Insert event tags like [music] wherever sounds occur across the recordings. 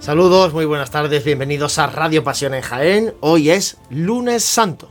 Saludos, muy buenas tardes, bienvenidos a Radio Pasión en Jaén. Hoy es lunes santo.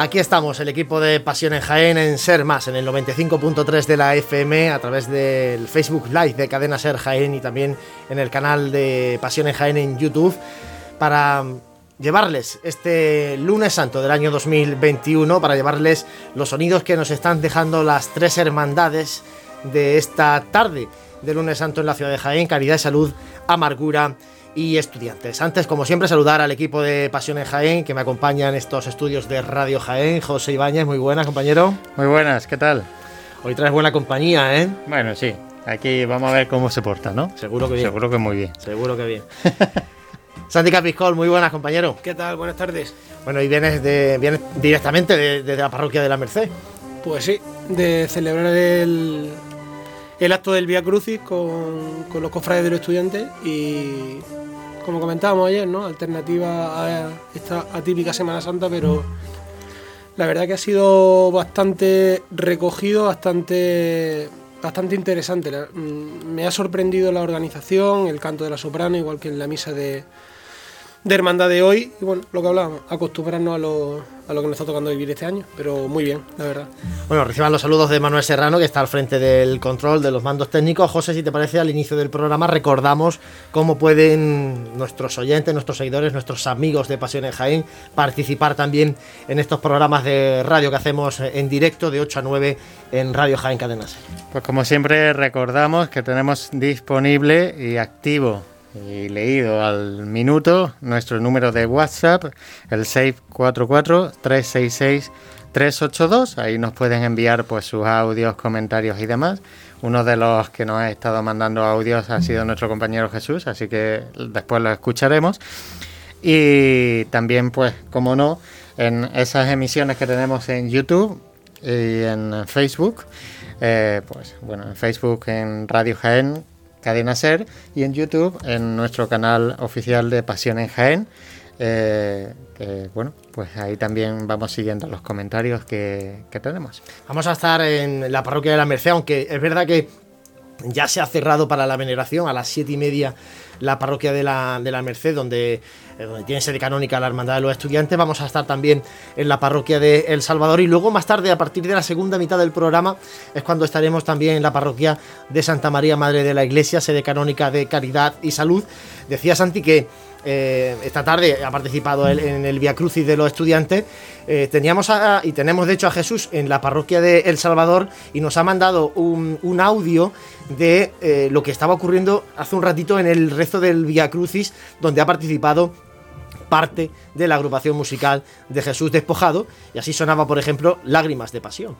Aquí estamos, el equipo de Pasión en Jaén en Ser Más, en el 95.3 de la FM, a través del Facebook Live de Cadena Ser Jaén y también en el canal de Pasión en Jaén en YouTube, para llevarles este lunes santo del año 2021, para llevarles los sonidos que nos están dejando las tres hermandades de esta tarde de lunes santo en la ciudad de Jaén, Caridad y Salud, Amargura y estudiantes. Antes, como siempre, saludar al equipo de Pasión en Jaén que me acompaña en estos estudios de Radio Jaén. José Ibáñez, muy buenas, compañero. Muy buenas, ¿qué tal? Hoy traes buena compañía, ¿eh? Bueno, sí. Aquí vamos a ver cómo se porta, ¿no? Seguro que bien. Seguro que muy bien. Seguro que bien. [laughs] Santi Capiscol, muy buenas, compañero. ¿Qué tal? Buenas tardes. Bueno, y vienes, de, vienes directamente desde de, la parroquia de la Merced. Pues sí, de celebrar el, el acto del Vía Crucis con, con los cofrades de los estudiantes y como comentábamos ayer, ¿no? Alternativa a esta atípica Semana Santa, pero la verdad que ha sido bastante recogido, bastante, bastante interesante. Mm, me ha sorprendido la organización, el canto de la soprano, igual que en la misa de, de hermandad de hoy. Y bueno, lo que hablábamos, acostumbrarnos a lo, a lo que nos está tocando vivir este año, pero muy bien, la verdad. Bueno, reciban los saludos de Manuel Serrano, que está al frente del control de los mandos técnicos. José, si te parece, al inicio del programa recordamos cómo pueden nuestros oyentes, nuestros seguidores, nuestros amigos de Pasión en Jaén participar también en estos programas de radio que hacemos en directo de 8 a 9 en Radio Jaén Cadenas. Pues como siempre recordamos que tenemos disponible y activo y leído al minuto nuestro número de WhatsApp, el 644-366-382. Ahí nos pueden enviar pues sus audios, comentarios y demás. Uno de los que nos ha estado mandando audios ha sido nuestro compañero Jesús, así que después lo escucharemos. Y también, pues, como no, en esas emisiones que tenemos en YouTube y en Facebook, eh, pues bueno, en Facebook en Radio Jaén Cadena Ser y en YouTube en nuestro canal oficial de Pasión en Jaén. Eh, bueno, pues ahí también vamos siguiendo los comentarios que, que tenemos. Vamos a estar en la parroquia de la Merced, aunque es verdad que ya se ha cerrado para la veneración a las siete y media la parroquia de la, de la Merced, donde, eh, donde, tiene sede canónica la Hermandad de los Estudiantes. Vamos a estar también en la parroquia de El Salvador y luego más tarde, a partir de la segunda mitad del programa, es cuando estaremos también en la parroquia de Santa María, Madre de la Iglesia, sede canónica de Caridad y Salud. Decía Santi que eh, esta tarde ha participado en el Via Crucis de los estudiantes. Eh, teníamos a, y tenemos de hecho a Jesús en la parroquia de El Salvador y nos ha mandado un, audio de eh, lo que estaba ocurriendo hace un ratito en el resto del Via Crucis, donde ha participado parte de la agrupación musical de Jesús Despojado, y así sonaba, por ejemplo, Lágrimas de Pasión.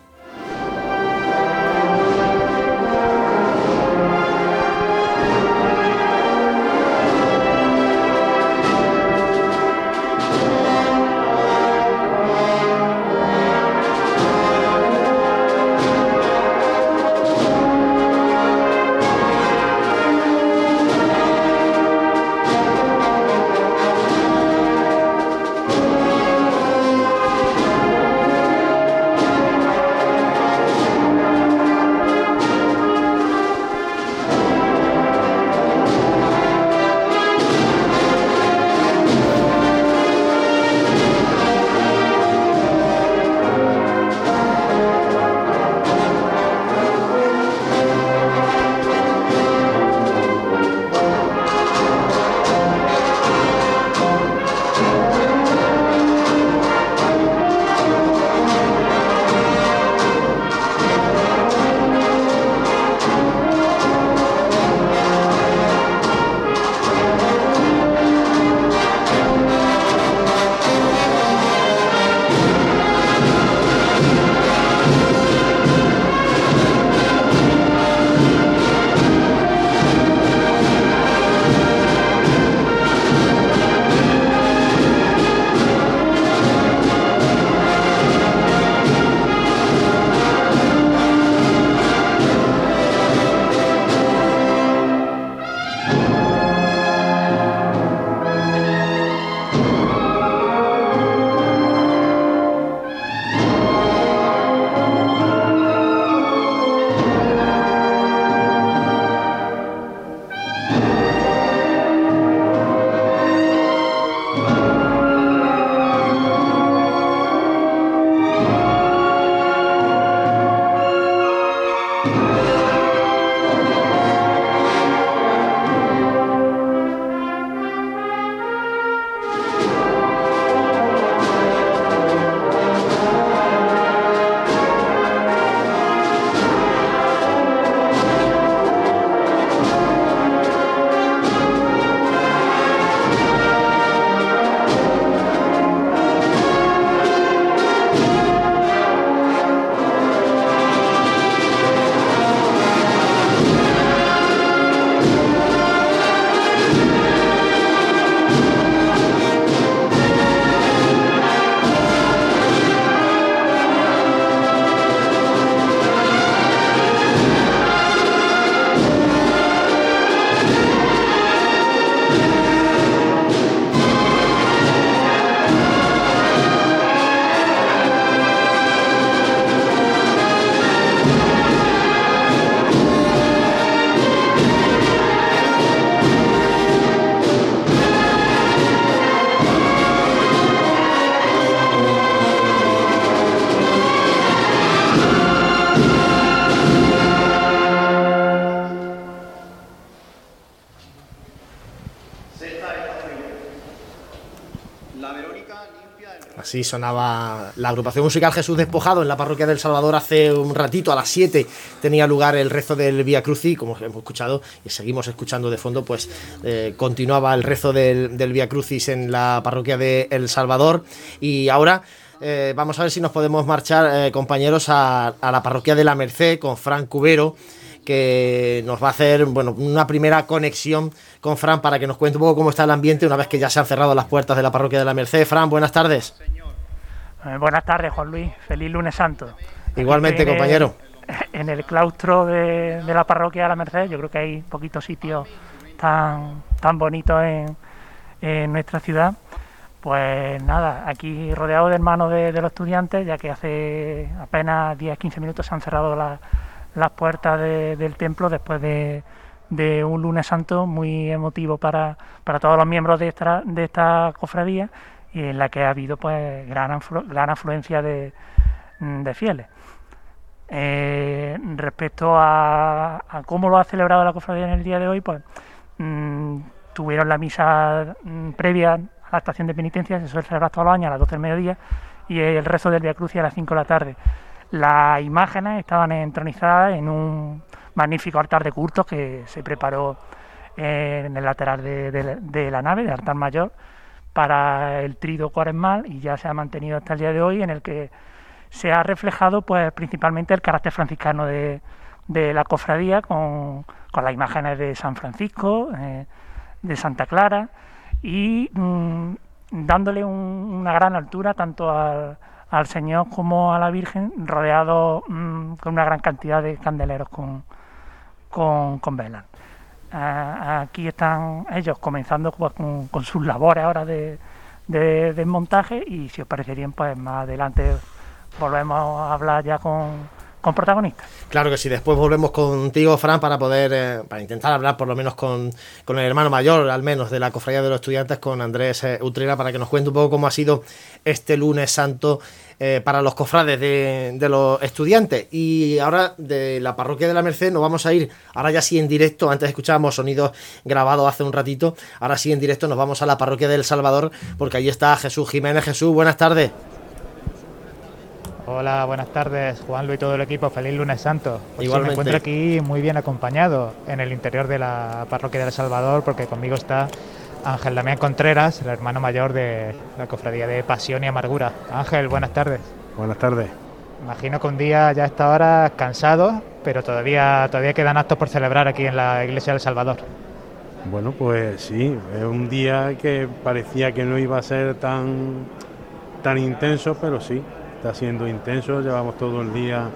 Así sonaba la agrupación musical Jesús Despojado en la parroquia del Salvador hace un ratito, a las 7 tenía lugar el rezo del Vía Crucis, como hemos escuchado y seguimos escuchando de fondo, pues eh, continuaba el rezo del, del Vía Crucis en la parroquia de El Salvador. Y ahora eh, vamos a ver si nos podemos marchar, eh, compañeros, a, la parroquia de la Merced con Fran Cubero, que nos va a hacer bueno, una primera conexión con Fran para que nos cuente un poco cómo está el ambiente una vez que ya se han cerrado las puertas de la parroquia de la Merced. Fran, buenas tardes. Eh, buenas tardes, Juan Luis. Feliz lunes santo. Igualmente, en compañero. El, [laughs] en el claustro de, de, la parroquia de la Merced, yo creo que hay poquitos sitios tan, tan bonitos en, en nuestra ciudad. Pues nada, aquí rodeado de hermanos de, de, los estudiantes, ya que hace apenas 10-15 minutos se han cerrado la, las puertas de, del templo después de, un lunes santo muy emotivo para, para todos los miembros de esta, de cofradía y en la que ha habido pues gran, gran afluencia de, de fieles. Eh, respecto a, a, cómo lo ha celebrado la cofradía en el día de hoy, pues mmm, tuvieron la misa mmm, previa a la estación de penitencia, se suele celebrar todos los años a las 12 del mediodía, y el rezo del Via Crucis a las 5 de la tarde. Las imágenes estaban entronizadas en un magnífico altar de cultos que se preparó en el lateral de, la nave, del altar mayor, para el trido cuaresmal y ya se ha mantenido hasta el día de hoy, en el que se ha reflejado pues principalmente el carácter franciscano de, la cofradía con, las imágenes de San Francisco, eh, de Santa Clara y mmm, dándole un, una gran altura tanto al, al, Señor como a la Virgen, rodeado mmm, con una gran cantidad de candeleros con, con, con velas. Aquí están ellos comenzando pues, con, con, sus labores ahora de, de, de, montaje y si os parecerían pues más adelante volvemos a hablar ya con, con protagonistas. Claro que sí, después volvemos contigo, Fran, para poder, eh, para intentar hablar por lo menos con, con, el hermano mayor, al menos de la cofradía de los estudiantes, con Andrés eh, Utrera, para que nos cuente un poco cómo ha sido este lunes santo eh, para los cofrades de, de, los estudiantes. Y ahora de la parroquia de la Merced nos vamos a ir, ahora ya sí en directo, antes escuchábamos sonidos grabados hace un ratito, ahora sí en directo nos vamos a la parroquia del Salvador, porque ahí está Jesús Jiménez. Jesús, buenas tardes. Hola, buenas tardes, Juanlo y todo el equipo. Feliz lunes santo. Pues Igualmente. Me encuentro aquí muy bien acompañado en el interior de la parroquia del Salvador, porque conmigo está Ángel Damián Contreras, el hermano mayor de la cofradía de Pasión y Amargura. Ángel, buenas tardes. Buenas tardes. Imagino que un día ya a esta hora cansado, pero todavía, todavía quedan actos por celebrar aquí en la iglesia del Salvador. Bueno, pues sí, es un día que parecía que no iba a ser tan, tan intenso, pero sí, está siendo intenso, llevamos todo el día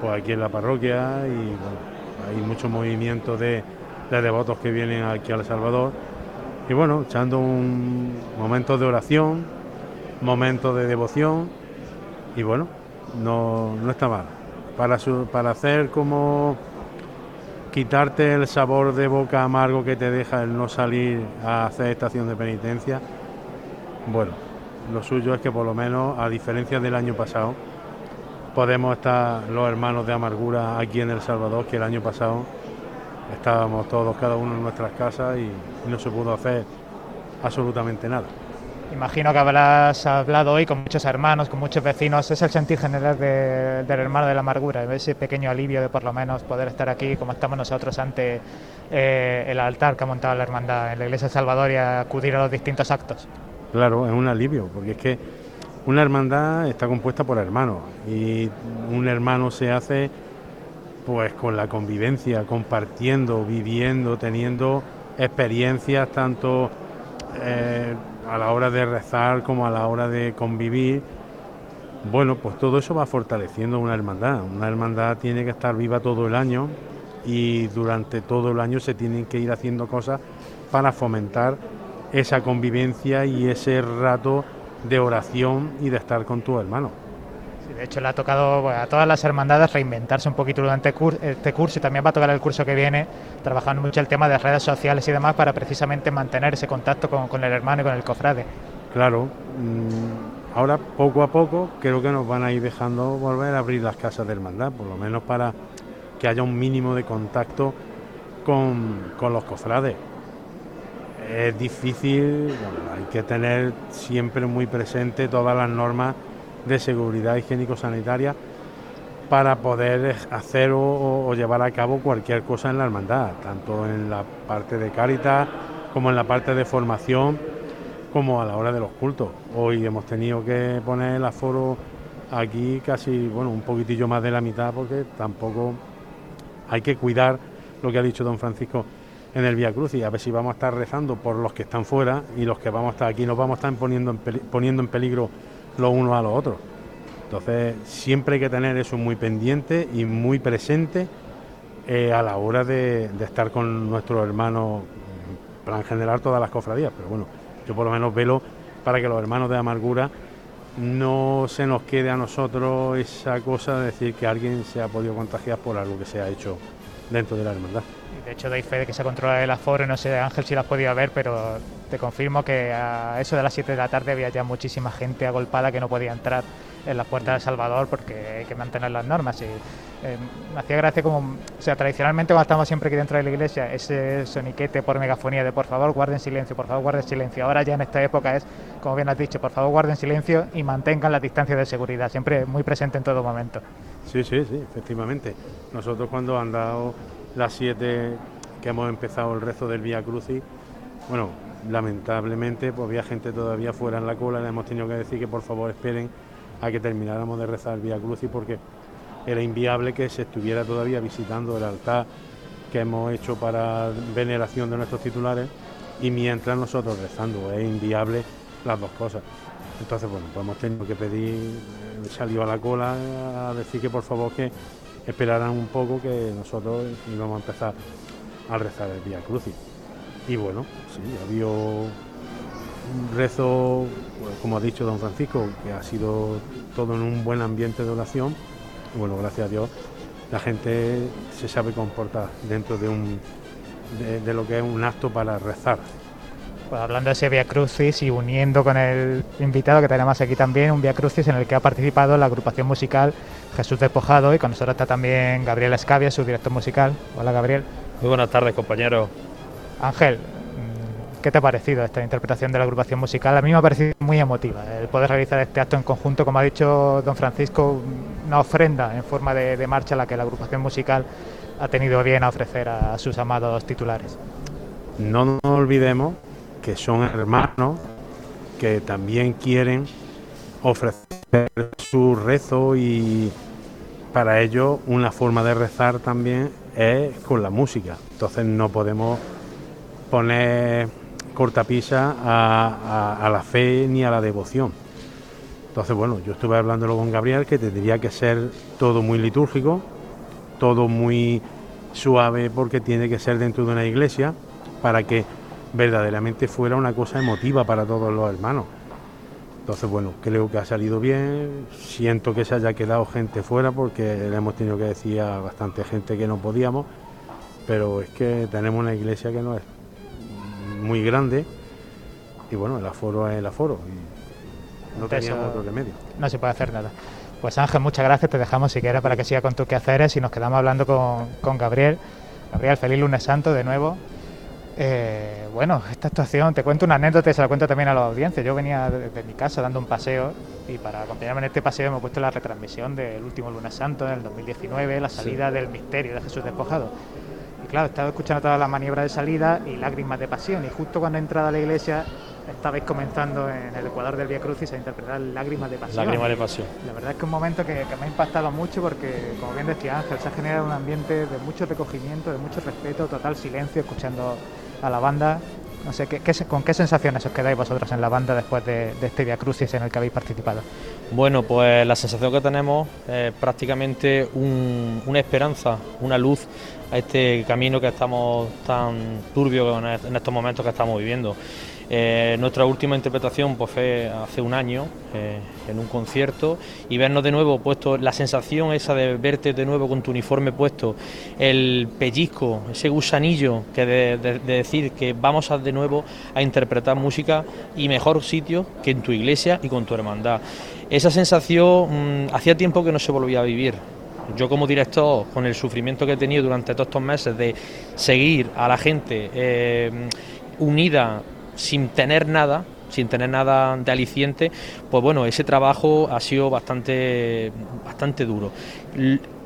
pues, aquí en la parroquia y hay mucho movimiento de, de, devotos que vienen aquí al Salvador y bueno, echando un momento de oración, momento de devoción y bueno, no, no está mal. Para, para hacer como quitarte el sabor de boca amargo que te deja el no salir a hacer estación de penitencia, bueno, lo suyo es que por lo menos, a diferencia del año pasado, podemos estar los hermanos de amargura aquí en El Salvador, que el año pasado estábamos todos, cada uno en nuestras casas y no se pudo hacer absolutamente nada. Imagino que habrás hablado hoy con muchos hermanos, con muchos vecinos. Es el sentir general de, del hermano de la amargura, ese pequeño alivio de por lo menos poder estar aquí como estamos nosotros ante eh, el altar que ha montado la hermandad en la iglesia de Salvador y acudir a los distintos actos. Claro, es un alivio, porque es que una hermandad está compuesta por hermanos y un hermano se hace pues con la convivencia, compartiendo, viviendo, teniendo experiencias tanto eh, a la hora de rezar como a la hora de convivir. Bueno, pues todo eso va fortaleciendo una hermandad. Una hermandad tiene que estar viva todo el año y durante todo el año se tienen que ir haciendo cosas para fomentar esa convivencia y ese rato de oración y de estar con tu hermano. Sí, de hecho, le ha tocado bueno, a todas las hermandades reinventarse un poquito durante este curso y también va a tocar el curso que viene, trabajando mucho el tema de redes sociales y demás para precisamente mantener ese contacto con, con el hermano y con el cofrade. Claro, mmm, ahora poco a poco creo que nos van a ir dejando volver a abrir las casas de hermandad, por lo menos para que haya un mínimo de contacto con, con los cofrades es difícil, hay que tener siempre muy presente todas las normas de seguridad higiénico-sanitaria para poder hacer o, llevar a cabo cualquier cosa en la hermandad, tanto en la parte de Cáritas como en la parte de formación, como a la hora de los cultos. Hoy hemos tenido que poner el aforo aquí casi, bueno, un poquitillo más de la mitad porque tampoco hay que cuidar lo que ha dicho don Francisco en el Vía Cruz y a ver si vamos a estar rezando por los que están fuera y los que vamos a estar aquí nos vamos a estar poniendo en, poniendo en peligro los unos a los otros. Entonces siempre hay que tener eso muy pendiente y muy presente eh, a la hora de, estar con nuestros hermanos, para en general todas las cofradías, pero bueno, yo por lo menos velo para que los hermanos de amargura no se nos quede a nosotros esa cosa de decir que alguien se ha podido contagiar por algo que se ha hecho dentro de la hermandad. De hecho, doy fe de que se controla el aforo, no sé, Ángel, si lo has podido ver, pero te confirmo que a eso de las 7 de la tarde había ya muchísima gente agolpada que no podía entrar en las puertas de Salvador porque hay que mantener las normas. Y, eh, me hacía gracia como, o sea, tradicionalmente cuando estamos siempre aquí dentro de la iglesia, ese soniquete por megafonía de por favor guarden silencio, por favor guarden silencio. Ahora ya en esta época es, como bien has dicho, por favor guarden silencio y mantengan la distancia de seguridad, siempre muy presente en todo momento. Sí, sí, sí, efectivamente. Nosotros cuando han dado las 7 que hemos empezado el rezo del Vía Crucis, bueno, lamentablemente pues había gente todavía fuera en la cola, le hemos tenido que decir que por favor esperen a que termináramos de rezar el Vía Crucis porque era inviable que se estuviera todavía visitando el altar que hemos hecho para veneración de nuestros titulares y mientras nosotros rezando. Es inviable las dos cosas. Entonces, bueno, pues hemos tenido que pedir, eh, salió a la cola a decir que por favor que esperaran un poco que nosotros íbamos a empezar a rezar el Vía Crucis. Y bueno, sí, había un rezo, pues, como ha dicho don Francisco, que ha sido todo en un buen ambiente de oración. Bueno, gracias a Dios, la gente se sabe comportar dentro de, un, de, lo que es un acto para rezar. Pues hablando de ese Via Crucis y uniendo con el invitado que tenemos aquí también, un Via Crucis en el que ha participado la agrupación musical Jesús Despojado y con nosotros está también Gabriel Escavia, su director musical. Hola Gabriel. Muy buenas tardes compañeros. Ángel, ¿Qué te ha parecido esta interpretación de la agrupación musical? A mí me ha parecido muy emotiva el poder realizar este acto en conjunto, como ha dicho don Francisco, una ofrenda en forma de, marcha a la que la agrupación musical ha tenido bien a ofrecer a sus amados titulares. No nos olvidemos que son hermanos que también quieren ofrecer su rezo y para ellos una forma de rezar también es con la música. Entonces no podemos poner cortapisa a, la fe ni a la devoción. Entonces, bueno, yo estuve hablándolo con Gabriel que tendría que ser todo muy litúrgico, todo muy suave porque tiene que ser dentro de una iglesia para que verdaderamente fuera una cosa emotiva para todos los hermanos. Entonces, bueno, creo que ha salido bien. Siento que se haya quedado gente fuera porque le hemos tenido que decir a bastante gente que no podíamos, pero es que tenemos una iglesia que no es muy grande y bueno, el aforo es el aforo y no teníamos otro remedio. No se puede hacer nada. Pues Ángel, muchas gracias, te dejamos si quieres para que siga con tus quehaceres y nos quedamos hablando con, con Gabriel. Gabriel, feliz lunes santo de nuevo. Eh, bueno, esta actuación, te cuento una anécdota y se la cuento también a la audiencia. Yo venía de, mi casa dando un paseo y para acompañarme en este paseo me he puesto la retransmisión del último lunes santo en el 2019, la salida del misterio de Jesús despojado claro, estaba escuchando todas las maniobras de salida y lágrimas de pasión. Y justo cuando he entrado a la iglesia, estabais comenzando en el Ecuador del Vía Crucis a interpretar lágrimas de pasión. Lágrimas de pasión. La verdad es que es un momento que, me ha impactado mucho porque, como bien decía Ángel, se ha generado un ambiente de mucho recogimiento, de mucho respeto, total silencio, escuchando a la banda. No sé, ¿qué, con qué sensaciones os quedáis vosotros en la banda después de, este Via Crucis en el que habéis participado? Bueno, pues la sensación que tenemos es prácticamente una esperanza, una luz a este camino que estamos tan turbio en estos momentos que estamos viviendo. Eh, nuestra última interpretación pues, fue hace un año eh, en un concierto y vernos de nuevo puesto, la sensación esa de verte de nuevo con tu uniforme puesto, el pellizco, ese gusanillo que de, decir que vamos a de nuevo a interpretar música y mejor sitio que en tu iglesia y con tu hermandad. Esa sensación mm, hacía tiempo que no se volvía a vivir. Yo como director, con el sufrimiento que he tenido durante todos estos meses de seguir a la gente, eh, unida sin tener nada, sin tener nada de aliciente, pues bueno, ese trabajo ha sido bastante, bastante duro.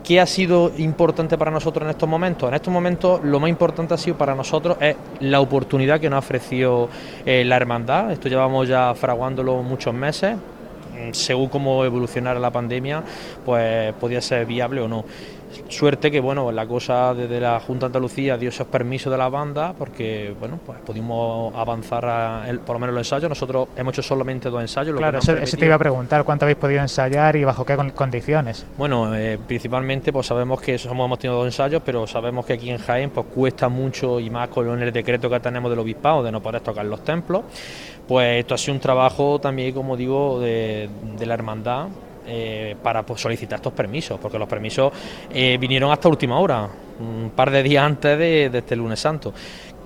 ¿Qué ha sido importante para nosotros en estos momentos? En estos momentos lo más importante ha sido para nosotros es la oportunidad que nos ha ofrecido eh, la hermandad. Esto llevamos ya fraguándolo muchos meses. Mm, según cómo evolucionara la pandemia, pues podía ser viable o no. Suerte que bueno, la cosa desde la Junta de Andalucía dio esos permisos de la banda porque bueno, pues pudimos avanzar por lo menos los ensayos. Nosotros hemos hecho solamente dos ensayos. claro, eso, te iba a preguntar, ¿cuánto habéis podido ensayar y bajo qué condiciones? Bueno, eh, principalmente pues sabemos que somos, hemos tenido dos ensayos, pero sabemos que aquí en Jaén pues cuesta mucho y más con el decreto que tenemos del obispado de no poder tocar los templos. Pues esto ha sido un trabajo también, como digo, de, de la hermandad eh, para pues, solicitar estos permisos, porque los permisos eh, vinieron hasta última hora, un par de días antes de, este lunes santo.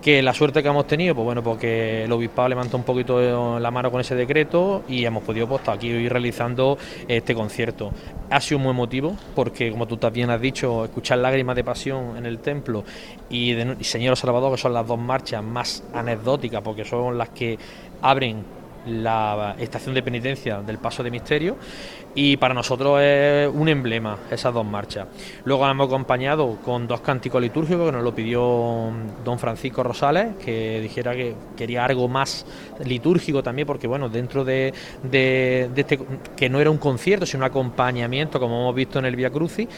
Que la suerte que hemos tenido, pues bueno, porque el obispado levantó un poquito la mano con ese decreto y hemos podido pues, aquí ir realizando este concierto. Ha sido muy emotivo, porque como tú también has dicho, escuchar lágrimas de pasión en el templo y Señor Salvador, que son las dos marchas más anecdóticas, porque son las que abren la estación de penitencia del Paso de Misterio y para nosotros es un emblema esas dos marchas. Luego hemos acompañado con dos cánticos litúrgicos que nos lo pidió don Francisco Rosales, que dijera que quería algo más litúrgico también, porque bueno, dentro de, de, este, que no era un concierto, sino un acompañamiento, como hemos visto en el Via Crucis,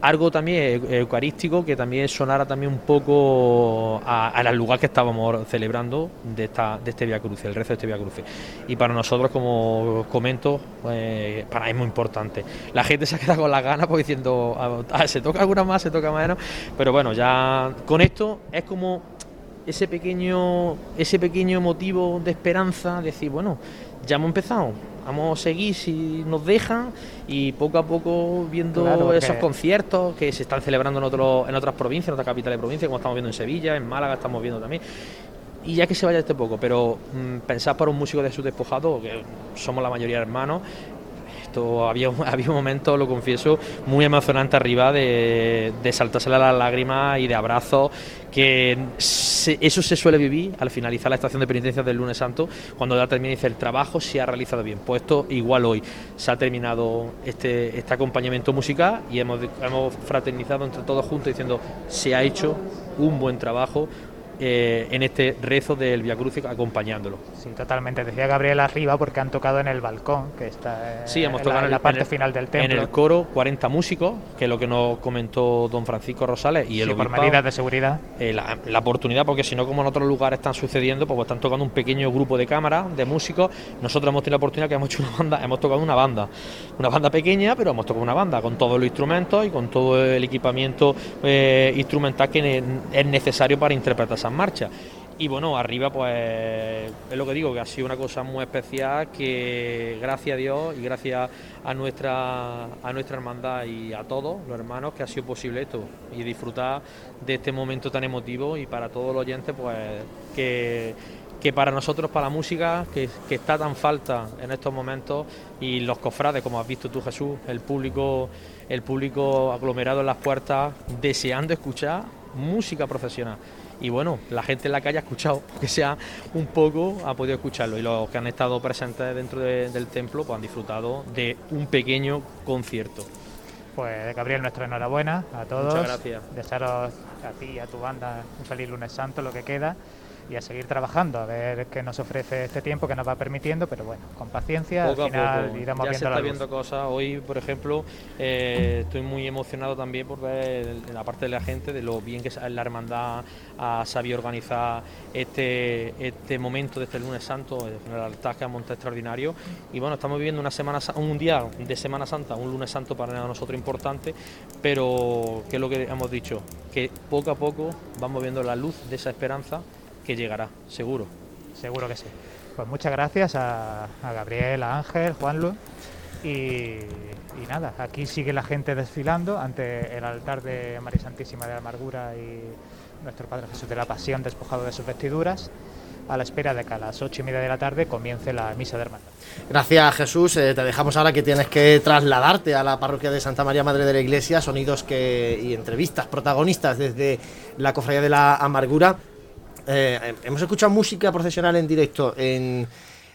algo también eucarístico que también sonara también un poco al lugar que estábamos celebrando de, esta, de este Via Crucis, el rezo de este Via Crucis. Y para nosotros, como comento, pues, para es muy importante. La gente se ha quedado con las ganas pues diciendo, ah, ah, se toca alguna más, se toca menos, pero bueno, ya con esto es como ese pequeño, ese pequeño motivo de esperanza, decir, bueno, ya hemos empezado, vamos a seguir si nos dejan y poco a poco viendo esos conciertos que se están celebrando en, otro, en otras provincias, en otras capitales de provincia, como estamos viendo en Sevilla, en Málaga estamos viendo también. Y ya que se vaya este poco, pero mm, pensar para un músico de su despojado, que somos la mayoría hermanos, había, [laughs] había un momento, lo confieso, muy emocionante arriba de, de saltársela las lágrimas y de abrazos, que eso se suele vivir al finalizar la estación de penitencia del lunes santo, cuando ya termina y dice el trabajo se ha realizado bien. Pues esto igual hoy se ha terminado este, este acompañamiento musical y hemos, hemos fraternizado entre todos juntos diciendo se ha hecho un buen trabajo, eh, en este rezo del Via Crucis acompañándolo. Sí, totalmente. Decía Gabriel arriba porque han tocado en el balcón, que está sí, hemos tocado en, la, parte final del templo. En el coro 40 músicos, que es lo que nos comentó don Francisco Rosales y el sí, por medidas de seguridad. Eh, la, oportunidad, porque si no, como en otros lugares están sucediendo, pues, pues están tocando un pequeño grupo de cámaras, de músicos. Nosotros hemos tenido la oportunidad que hemos hecho una banda, hemos tocado una banda, una banda pequeña, pero hemos tocado una banda con todos los instrumentos y con todo el equipamiento eh, instrumental que es necesario para interpretar esas marchas. Y bueno, arriba pues es lo que digo, que ha sido una cosa muy especial que gracias a Dios y gracias a nuestra, a nuestra hermandad y a todos los hermanos que ha sido posible esto y disfrutar de este momento tan emotivo y para todos los oyentes pues que, que para nosotros, para la música, que, que, está tan falta en estos momentos y los cofrades, como has visto tú Jesús, el público, el público aglomerado en las puertas deseando escuchar música profesional y bueno, la gente en la calle ha escuchado, [laughs] que sea un poco, ha podido escucharlo y los que han estado presentes dentro del templo pues han disfrutado de un pequeño concierto. Pues Gabriel, nuestra enhorabuena a todos. Muchas gracias. Desearos a ti y a tu banda un feliz lunes santo, lo que queda y a seguir trabajando, a ver qué nos ofrece este tiempo que nos va permitiendo, pero bueno, con paciencia, al final iremos ya viendo se está viendo cosas. Hoy, por ejemplo, eh, estoy muy emocionado también por ver la parte de la gente de lo bien que la hermandad ha sabido organizar este, este momento de este lunes santo, el altar que ha montado extraordinario. Y bueno, estamos viviendo una semana, un día de Semana Santa, un lunes santo para nosotros importante, pero que es lo que hemos dicho, que poco a poco vamos viendo la luz de esa esperanza que llegará, seguro. Seguro que sí. Pues muchas gracias a, Gabriel, a Ángel, Juanlu. Y, y, nada, aquí sigue la gente desfilando ante el altar de María Santísima de la Amargura y nuestro Padre Jesús de la Pasión despojado de sus vestiduras a la espera de que a las ocho y media de la tarde comience la misa de hermandad. Gracias Jesús, eh, te dejamos ahora que tienes que trasladarte a la parroquia de Santa María Madre de la Iglesia, sonidos que, y entrevistas protagonistas desde la Cofradía de la Amargura eh, hemos escuchado música profesional en directo en,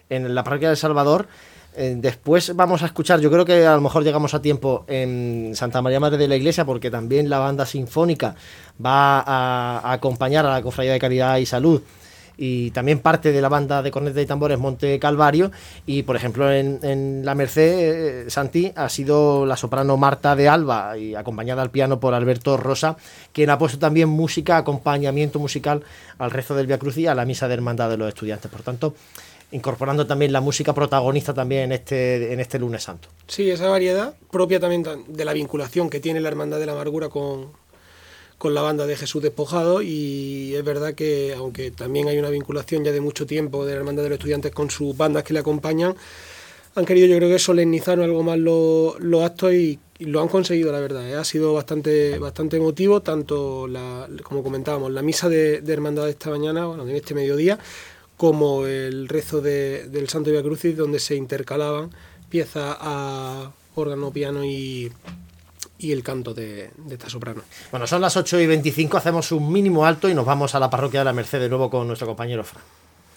en la parroquia de Salvador. Eh, después vamos a escuchar, yo creo que a lo mejor llegamos a tiempo en Santa María Madre de la Iglesia, porque también la banda sinfónica va a, a acompañar a la Cofradía de Caridad y Salud y también parte de la banda de corneta y tambores Monte Calvario y por ejemplo en, en La Merced eh, Santi ha sido la soprano Marta de Alba y acompañada al piano por Alberto Rosa quien ha puesto también música, acompañamiento musical al rezo del Via Cruz y a la misa de hermandad de los estudiantes por tanto incorporando también la música protagonista también en este, en este lunes santo. Sí, esa variedad propia también de la vinculación que tiene la Hermandad de la Amargura con, con la banda de Jesús Despojado y es verdad que aunque también hay una vinculación ya de mucho tiempo de la Hermandad de los Estudiantes con sus bandas que le acompañan, han querido yo creo que solemnizar algo más los, los actos y, lo han conseguido la verdad. ¿eh? Ha sido bastante, bastante emotivo, tanto la, como comentábamos, la misa de, de hermandad de esta mañana, bueno, en este mediodía, como el rezo de, del Santo Via Crucis, donde se intercalaban piezas a órgano, piano y, y el canto de, esta soprano. Bueno, son las 8 y 25, hacemos un mínimo alto y nos vamos a la parroquia de la Merced de nuevo con nuestro compañero Fran.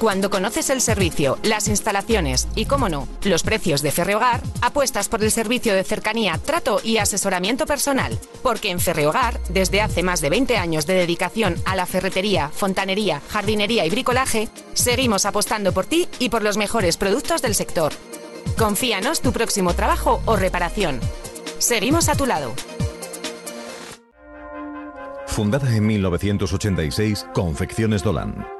Cuando conoces el servicio, las instalaciones y, cómo no, los precios de Ferrehogar, apuestas por el servicio de cercanía, trato y asesoramiento personal. Porque en Ferrehogar, desde hace más de 20 años de dedicación a la ferretería, fontanería, jardinería y bricolaje, seguimos apostando por ti y por los mejores productos del sector. Confíanos tu próximo trabajo o reparación. Seguimos a tu lado. Fundada en 1986, Confecciones Dolan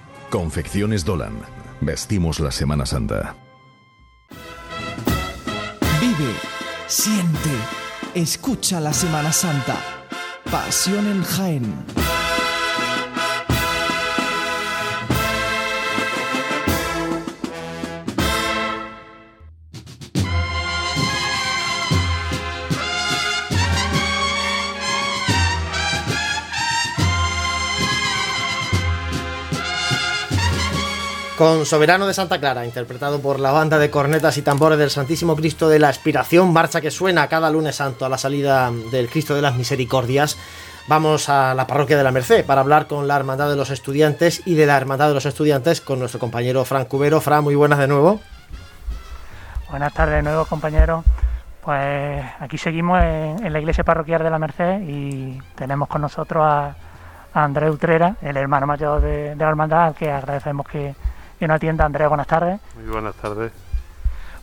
Confecciones Dolan. Vestimos la Semana Santa. Vive, siente, escucha la Semana Santa. Pasión en Jaén. Con Soberano de Santa Clara, interpretado por la banda de cornetas y tambores del Santísimo Cristo de la Expiración, marcha que suena cada lunes santo a la salida del Cristo de las Misericordias. Vamos a la parroquia de la Merced para hablar con la Hermandad de los Estudiantes y de la Hermandad de los Estudiantes con nuestro compañero Fran Cubero. Fran, muy buenas de nuevo. Buenas tardes de nuevo, compañeros. Pues aquí seguimos en, la iglesia parroquial de la Merced y tenemos con nosotros a, Andrés Utrera, el hermano mayor de, de la hermandad, que agradecemos que, que nos atienda. Andrés, buenas tardes. Muy buenas tardes.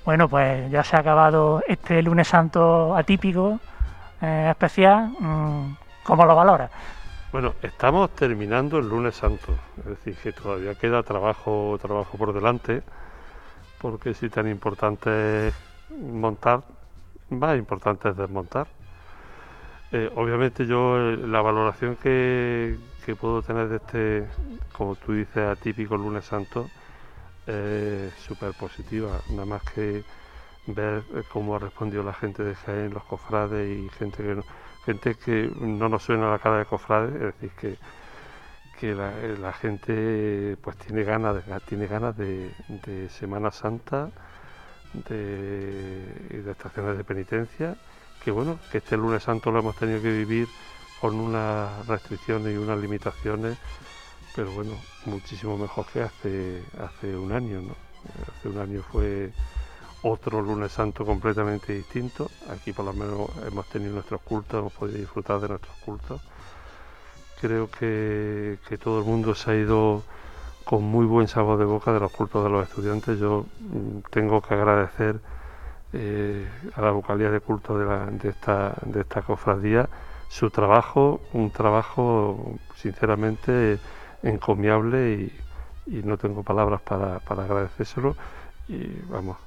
Bueno, pues ya se ha acabado este lunes santo atípico, eh, especial. ¿Cómo lo valora? Bueno, estamos terminando el lunes santo, es decir, que todavía queda trabajo, trabajo por delante, porque si tan importante es montar, más importante es desmontar. Eh, obviamente yo eh, la valoración que, que puedo tener de este, como tú dices, atípico lunes santo, eh, súper positiva, nada más que ver cómo ha respondido la gente de Jaén, los cofrades y gente que no, gente que no nos suena la cara de cofrades, es decir, que, que la, la, gente pues tiene ganas de, tiene ganas de, de Semana Santa, de, de estaciones de penitencia, que bueno, que este lunes santo lo hemos tenido que vivir con unas restricciones y unas limitaciones pero bueno, muchísimo mejor que hace, hace un año. Hace un año fue otro lunes santo completamente distinto. Aquí por lo menos hemos tenido nuestros cultos, hemos podido disfrutar de nuestros cultos. creo que, todo el mundo se ha ido con muy buen sabor de boca de los cultos de los estudiantes. Yo mm, tengo que agradecer eh, a la vocalía de culto de esta, de esta cofradía su trabajo, un trabajo sinceramente encomiable y, no tengo palabras para, agradecérselo. Y vamos,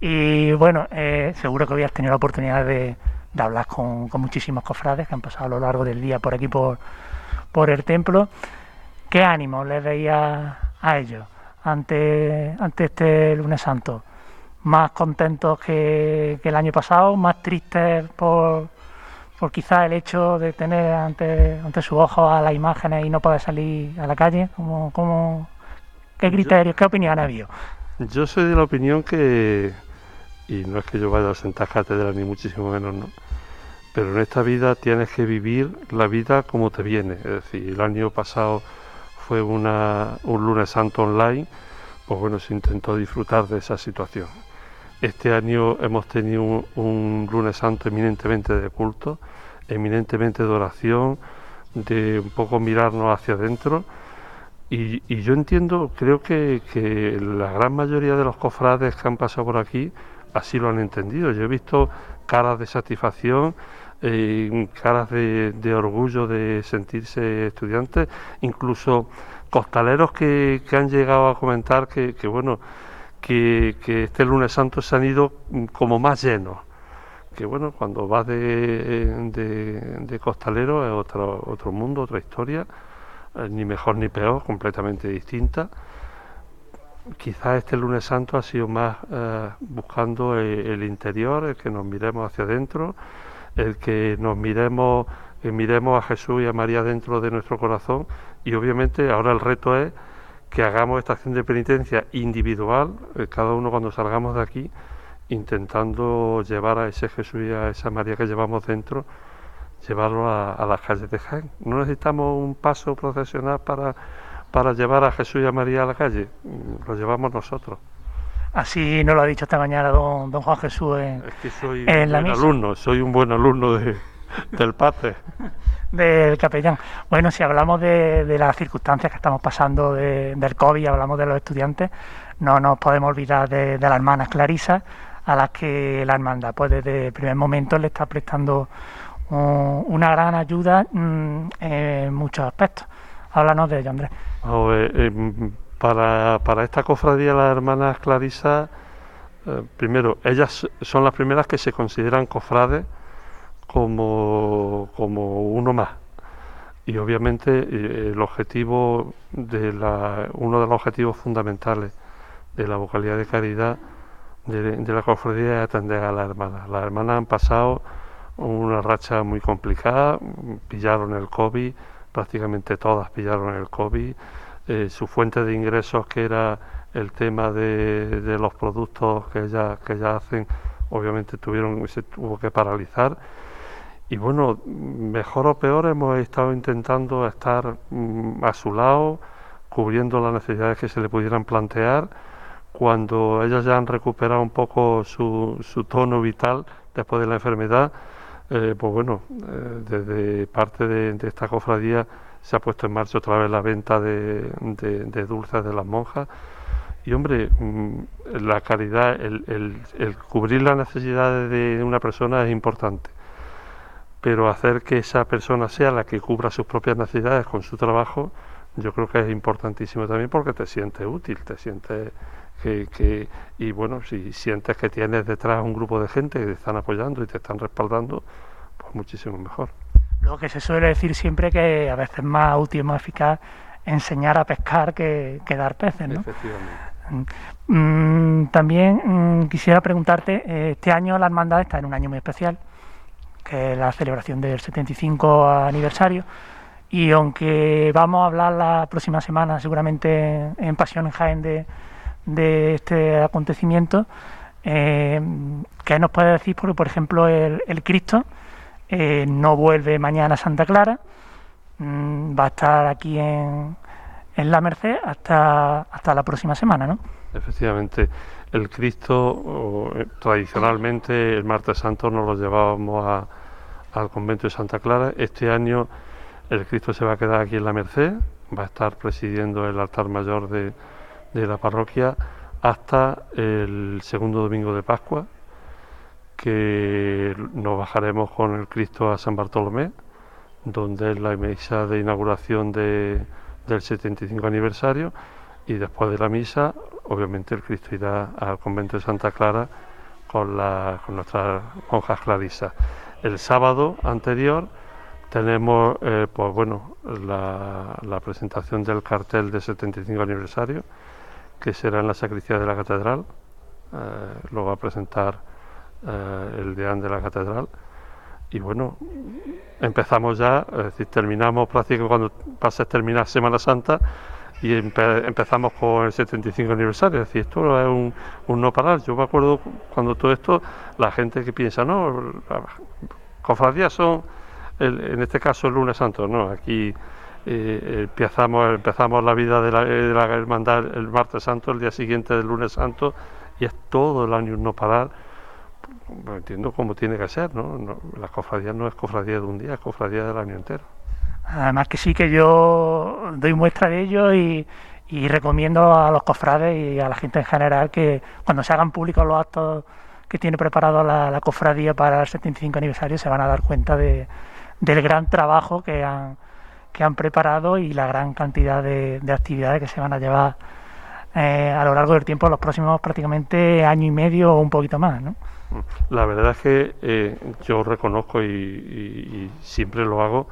Y bueno, eh, seguro que habías tenido la oportunidad de, hablar con, muchísimos cofrades que han pasado a lo largo del día por aquí, por, por el templo. ¿Qué ánimo les veía a ellos ante, ante este lunes santo? ¿Más contentos que, que el año pasado? ¿Más tristes por, por quizá el hecho de tener ante, ante sus ojos a las imágenes y no poder salir a la calle? ¿Cómo, cómo, ¿Qué criterios, qué opinión ha habido? Yo soy de la opinión que, y no es que yo vaya a sentar cátedra ni muchísimo menos, ¿no? Pero en esta vida tienes que vivir la vida como te viene. Es decir, el año pasado fue una, un lunes santo online, pues bueno, se intentó disfrutar de esa situación. Este año hemos tenido un, un lunes santo eminentemente de culto, eminentemente de oración, de un poco mirarnos hacia adentro. Y, yo entiendo, creo que, la gran mayoría de los cofrades que han pasado por aquí así lo han entendido. Yo he visto caras de satisfacción, eh, caras de, de orgullo de sentirse estudiantes, incluso costaleros que, que han llegado a comentar que, que bueno, que, este lunes santo se han ido mm, como más llenos. Que bueno, cuando vas de, de, de costalero es otro, otro mundo, otra historia, eh, ni mejor ni peor, completamente distinta quizás este lunes santo ha sido más eh, buscando el, el interior, el que nos miremos hacia adentro, el que nos miremos, que miremos a Jesús y a María dentro de nuestro corazón y obviamente ahora el reto es que hagamos esta acción de penitencia individual, eh, cada uno cuando salgamos de aquí, intentando llevar a ese Jesús y a esa María que llevamos dentro, llevarlo a, a las calles de Jaén. No necesitamos un paso procesional para para llevar a Jesús y a María a la calle, mm, lo llevamos nosotros. Así nos lo ha dicho esta mañana don, don Juan Jesús en, Es que soy en un la buen misa alumno, soy un buen alumno de, del padre. del capellán. Bueno, si hablamos de, de las circunstancias que estamos pasando de- del COVID, hablamos de los estudiantes, no nos podemos olvidar de, de las hermanas Clarisas, a las que la hermandad pues desde el primer momento le está prestando un- una gran ayuda mm, en muchos aspectos. Háblanos de ello, Andrés. Eh, para, para esta cofradía las hermanas Clarisa, eh, primero, ellas son las primeras que se consideran cofrades como, como uno más. Y obviamente eh, el objetivo de la, uno de los objetivos fundamentales de la vocalidad de caridad de, la cofradía es atender a las hermanas. Las hermanas han pasado una racha muy complicada, pillaron el COVID, prácticamente todas pillaron el COVID. Eh, su fuente de ingresos, que era el tema de, de los productos que ellas, que ellas hacen, obviamente tuvieron, se tuvo que paralizar. Y bueno, mejor o peor hemos estado intentando estar mm, a su lado, cubriendo las necesidades que se le pudieran plantear. Cuando ellas ya han recuperado un poco su, su tono vital después de la enfermedad, eh, pues bueno, eh, desde parte de, esta cofradía se ha puesto en marcha otra vez la venta de, dulces de las monjas. Y hombre, mm, la caridad, el, el- el cubrir las necesidades de una persona es importante, pero hacer que esa persona sea la que cubra sus propias necesidades con su trabajo, yo creo que es importantísimo también porque te sientes útil, te sientes que, que- y bueno, si sientes que tienes detrás un grupo de gente que te están apoyando y te están respaldando, pues muchísimo mejor. Lo que se suele decir siempre que a veces es más útil, más eficaz enseñar a pescar que, que dar peces, ¿no? Efectivamente. Mm, también mm, quisiera preguntarte, eh, este año la hermandad está en un año muy especial, que es la celebración del 75 aniversario, y aunque vamos a hablar la próxima semana seguramente en Pasión en Jaén de, este acontecimiento, eh, ¿qué nos puede decir? Porque, por ejemplo, el, el Cristo eh, no vuelve mañana a Santa Clara, mm, va a estar aquí en, en La Merced hasta, hasta la próxima semana, ¿no? Efectivamente, el Cristo, eh, tradicionalmente el martes santo nos lo llevábamos a, al convento de Santa Clara. Este año el Cristo se va a quedar aquí en la Merced, va a estar presidiendo el altar mayor de, de la parroquia hasta el segundo domingo de Pascua, que nos bajaremos con el Cristo a San Bartolomé, donde es la misa de inauguración de, del 75 aniversario, y después de la misa, obviamente el Cristo irá al convento de Santa Clara con, la, con nuestras monjas clarisas. El sábado anterior tenemos eh, pues bueno, la, presentación del cartel de 75 aniversario, que será en la sacristía de la catedral. Eh, va a presentar eh, el deán de la catedral. Y bueno, empezamos ya, es decir, terminamos prácticamente cuando pasa a terminar Semana Santa y empe empezamos con el 75 aniversario. Es decir, esto es un, un, no parar. Yo me acuerdo cuando todo esto, la gente que piensa, no, cofradías son, el, en este caso, el lunes santo, no, aquí eh, empezamos, empezamos la vida de la, de la, hermandad el martes santo, el día siguiente del lunes santo, y es todo el año un no parar. Entiendo cómo tiene que ser, ¿no? no la cofradía no es cofradía de un día, es cofradía del año entero. Además que sí que yo doy muestra de ello y, recomiendo a los cofrades y a la gente en general que cuando se hagan públicos los actos que tiene preparado la, cofradía para el 75 aniversario se van a dar cuenta de, del gran trabajo que han, que han preparado y la gran cantidad de, de actividades que se van a llevar eh, a lo largo del tiempo, los próximos prácticamente año y medio o un poquito más. ¿no? La verdad es que eh, yo reconozco y siempre lo hago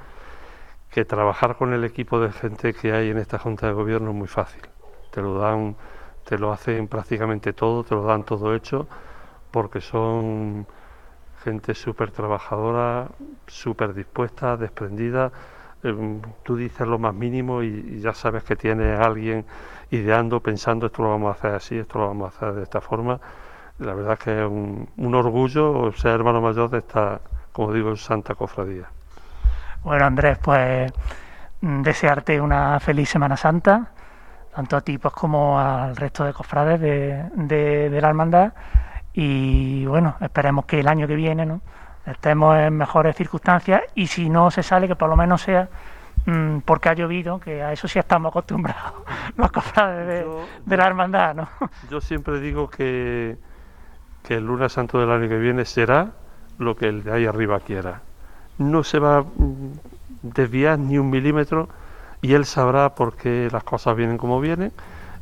que trabajar con el equipo de gente que hay en esta Junta de Gobierno es muy fácil. Te lo dan, te lo hacen prácticamente todo, te lo dan todo hecho, porque son gente súper trabajadora, súper dispuesta, desprendida. Eh, tú dices lo más mínimo y, y, ya sabes que tiene a alguien ideando, pensando esto lo vamos a hacer así, esto lo vamos a hacer de esta forma. La verdad es que es un, un orgullo ser hermano mayor de esta, como digo, santa cofradía. Bueno, Andrés, pues desearte una feliz Semana Santa, tanto a ti pues, como al resto de cofrades de, de, de, la hermandad. Y bueno, esperemos que el año que viene ¿no? estemos en mejores circunstancias y si no se sale, que por lo menos sea mmm, porque ha llovido, que a eso sí estamos acostumbrados [laughs] los cofrades de, yo, de la hermandad. ¿no? [laughs] Yo siempre digo que, que el lunes santo del año que viene será lo que el de ahí arriba quiera no se va a desviar ni un milímetro y él sabrá por qué las cosas vienen como vienen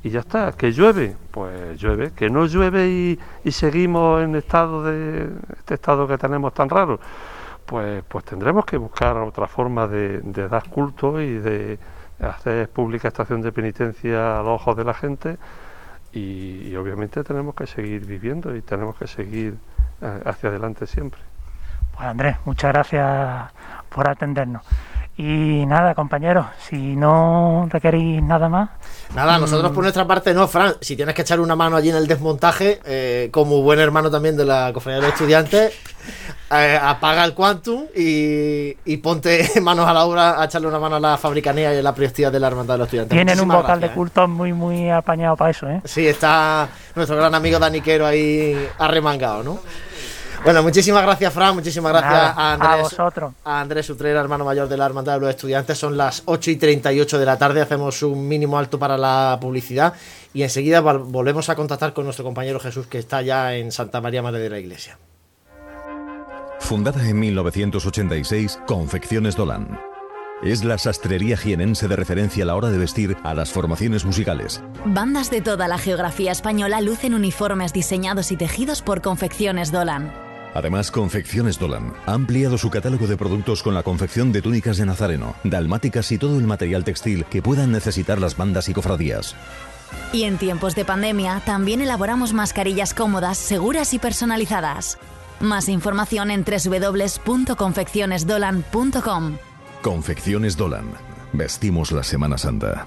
y ya está. Que llueve, pues llueve. Que no llueve y, y seguimos en estado de este estado que tenemos tan raro, pues, pues tendremos que buscar otra forma de, dar culto y de hacer pública estación de penitencia a los ojos de la gente y, y obviamente tenemos que seguir viviendo y tenemos que seguir eh, hacia adelante siempre. Pues Andrés, muchas gracias por atendernos. Y nada, compañeros, si no requerís nada más. Nada, nosotros por nuestra parte no, Fran. Si tienes que echar una mano allí en el desmontaje, eh, como buen hermano también de la cofradía de los estudiantes, [laughs] eh, apaga el Quantum y, y, ponte [laughs] manos a la obra a echarle una mano a la fabricanía y a la priestía de la hermandad de los estudiantes. Tienen Muchísimas un vocal gracias, de culto eh. muy, muy apañado para eso, ¿eh? Sí, está nuestro gran amigo Daniquero ahí arremangado, ¿no? Bueno, muchísimas gracias, Fran. Muchísimas gracias Nada, a Andrés. A vosotros. A Andrés Utrera, hermano mayor de la Hermandad de los Estudiantes. Son las 8 y 38 de la tarde. Hacemos un mínimo alto para la publicidad. Y enseguida volvemos a contactar con nuestro compañero Jesús, que está ya en Santa María Madre de la Iglesia. Fundada en 1986, Confecciones Dolan. Es la sastrería jienense de referencia a la hora de vestir a las formaciones musicales. Bandas de toda la geografía española lucen uniformes diseñados y tejidos por Confecciones Dolan. Además, Confecciones Dolan ha ampliado su catálogo de productos con la confección de túnicas de nazareno, dalmáticas y todo el material textil que puedan necesitar las bandas y cofradías. Y en tiempos de pandemia también elaboramos mascarillas cómodas, seguras y personalizadas. Más información en www.confeccionesdolan.com. Confecciones Dolan. Vestimos la Semana Santa.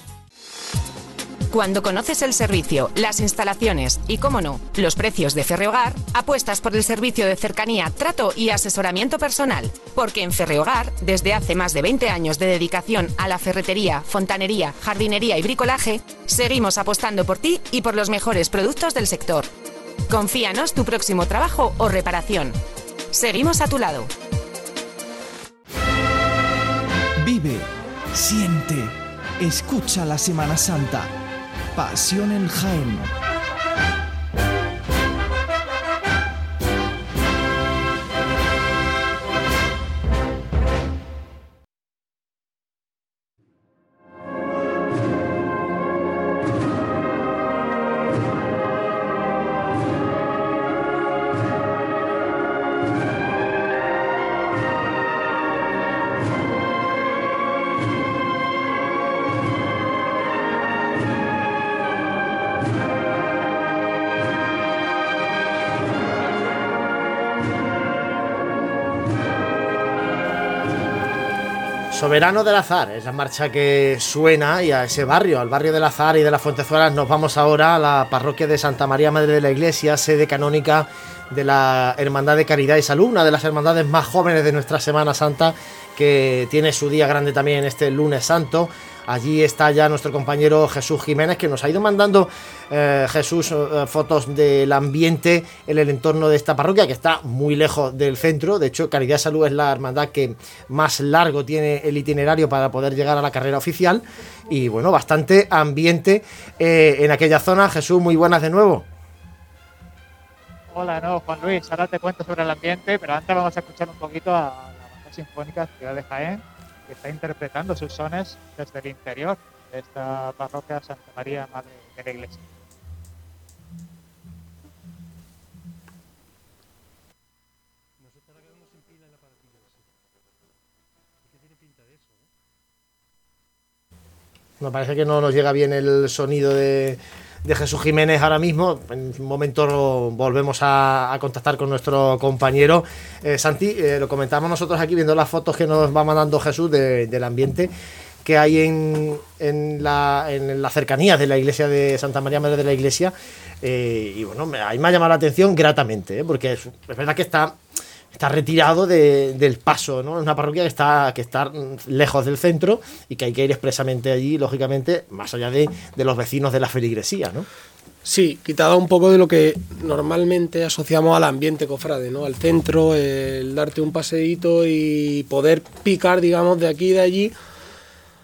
Cuando conoces el servicio, las instalaciones y, cómo no, los precios de Ferrehogar, apuestas por el servicio de cercanía, trato y asesoramiento personal. Porque en Ferrehogar, desde hace más de 20 años de dedicación a la ferretería, fontanería, jardinería y bricolaje, seguimos apostando por ti y por los mejores productos del sector. Confíanos tu próximo trabajo o reparación. Seguimos a tu lado. Vive, siente, escucha la Semana Santa. Pasión en Jaén. Soberano del Azar es la marcha que suena y a ese barrio, al barrio del Azar y de las Fuentezuelas, nos vamos ahora a la parroquia de Santa María Madre de la Iglesia, sede canónica de la Hermandad de Caridad y Salud, una de las hermandades más jóvenes de nuestra Semana Santa, que tiene su día grande también este lunes santo. Allí está ya nuestro compañero Jesús Jiménez, que nos ha ido mandando eh, Jesús eh, fotos del ambiente en el entorno de esta parroquia, que está muy lejos del centro. De hecho, Caridad Salud es la hermandad que más largo tiene el itinerario para poder llegar a la carrera oficial. Y bueno, bastante ambiente eh, en aquella zona. Jesús, muy buenas de nuevo. Hola, no, Juan Luis, ahora te cuento sobre el ambiente, pero antes vamos a escuchar un poquito a la banda sinfónica Ciudad de Jaén está interpretando sus sones desde el interior de esta parroquia Santa María Madre de la Iglesia. Me parece que no nos llega bien el sonido de, de Jesús Jiménez ahora mismo. En un momento volvemos a, contactar con nuestro compañero eh, Santi. Eh, lo comentábamos nosotros aquí viendo las fotos que nos va mandando Jesús del ambiente que hay en, en, la, en las cercanías de la iglesia de Santa María Madre de la Iglesia. Eh, y bueno, ahí me ha llamado la atención gratamente, porque es verdad que está está retirado del paso, ¿no? Es una parroquia que está, que está lejos del centro y que hay que ir expresamente allí, lógicamente, más allá de, los vecinos de la feligresía, ¿no? Sí, quitado un poco de lo que normalmente asociamos al ambiente cofrade, ¿no? Al centro, el darte un paseíto y poder picar, digamos, de aquí y de allí.